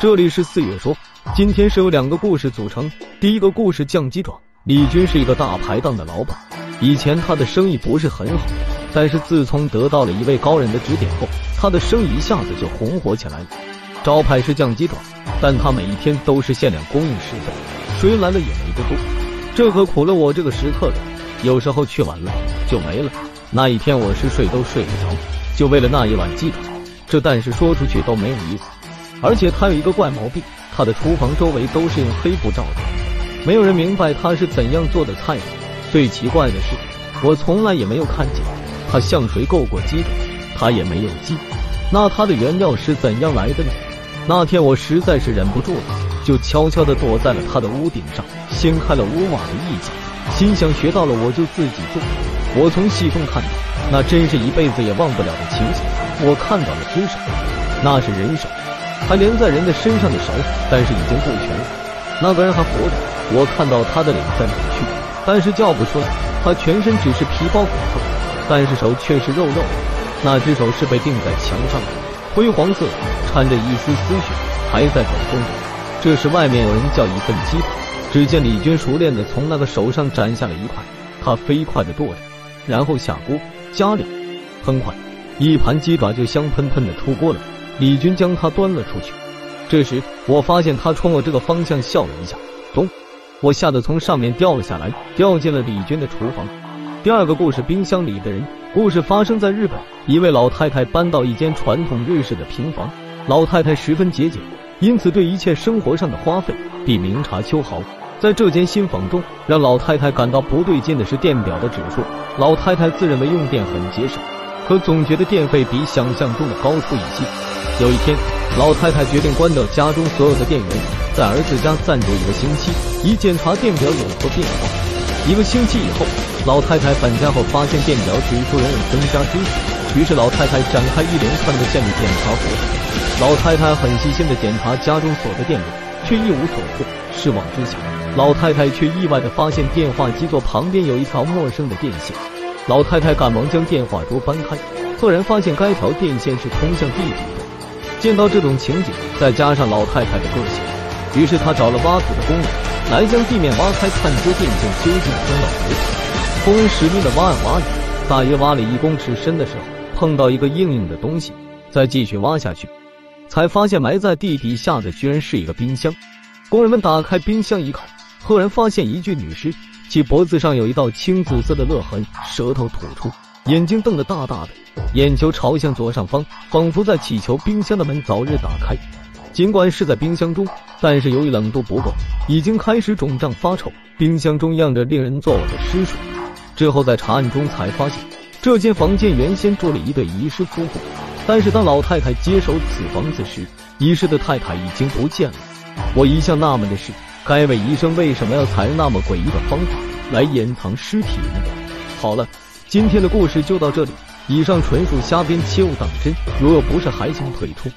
这里是四月说，今天是由两个故事组成。第一个故事酱鸡爪，李军是一个大排档的老板，以前他的生意不是很好，但是自从得到了一位高人的指点后，他的生意一下子就红火起来了。招牌是酱鸡爪，但他每一天都是限量供应十份，谁来了也没得做。这可苦了我这个食客了，有时候去晚了就没了。那一天我是睡都睡不着，就为了那一碗鸡爪，这但是说出去都没有意思。而且他有一个怪毛病，他的厨房周围都是用黑布罩的，没有人明白他是怎样做的菜。最奇怪的是，我从来也没有看见他向谁购过鸡爪，他也没有鸡。那他的原料是怎样来的呢？那天我实在是忍不住了，就悄悄地躲在了他的屋顶上，掀开了屋瓦的一角，心想学到了我就自己做。我从戏中看到，那真是一辈子也忘不了的情景。我看到了只手，那是人手。还连在人的身上的手，但是已经不全了。那个人还活着，我看到他的脸在扭曲，但是叫不出来。他全身只是皮包骨头，但是手却是肉肉的。那只手是被钉在墙上的，灰黄色，掺着一丝丝血，还在抖动着。这时外面有人叫一份鸡爪，只见李军熟练的从那个手上斩下了一块，他飞快的剁着，然后下锅加料，很快一盘鸡爪就香喷喷的出锅了。李军将它端了出去，这时我发现他冲我这个方向笑了一下，咚！我吓得从上面掉了下来，掉进了李军的厨房。第二个故事，冰箱里的人。故事发生在日本，一位老太太搬到一间传统日式的平房，老太太十分节俭，因此对一切生活上的花费必明察秋毫。在这间新房中，让老太太感到不对劲的是电表的指数。老太太自认为用电很节省，可总觉得电费比想象中的高出一些。有一天，老太太决定关掉家中所有的电源，在儿子家暂住一个星期，以检查电表有何变化。一个星期以后，老太太返家后发现电表指数仍有增加之势，于是老太太展开一连串的线路检查活动。老太太很细心的检查家中所的电路，却一无所获。失望之下，老太太却意外的发现电话机座旁边有一条陌生的电线。老太太赶忙将电话桌搬开，赫然发现该条电线是通向地底的。见到这种情景，再加上老太太的个性，于是他找了挖土的工人来将地面挖开，探究电线究竟通到何处。工人使命的挖啊挖呀，大约挖了一公尺深的时候，碰到一个硬硬的东西，再继续挖下去，才发现埋在地底下的居然是一个冰箱。工人们打开冰箱一看，赫然发现一具女尸，其脖子上有一道青紫色的勒痕，舌头吐出。眼睛瞪得大大的，眼球朝向左上方，仿佛在祈求冰箱的门早日打开。尽管是在冰箱中，但是由于冷度不够，已经开始肿胀发臭。冰箱中漾着令人作呕的尸水。之后在查案中才发现，这间房间原先住了一对遗失夫妇，但是当老太太接手此房子时，遗失的太太已经不见了。我一向纳闷的是，该位医生为什么要采用那么诡异的方法来掩藏尸体呢？好了。今天的故事就到这里，以上纯属瞎编，切勿当真。如有不是，还请退出。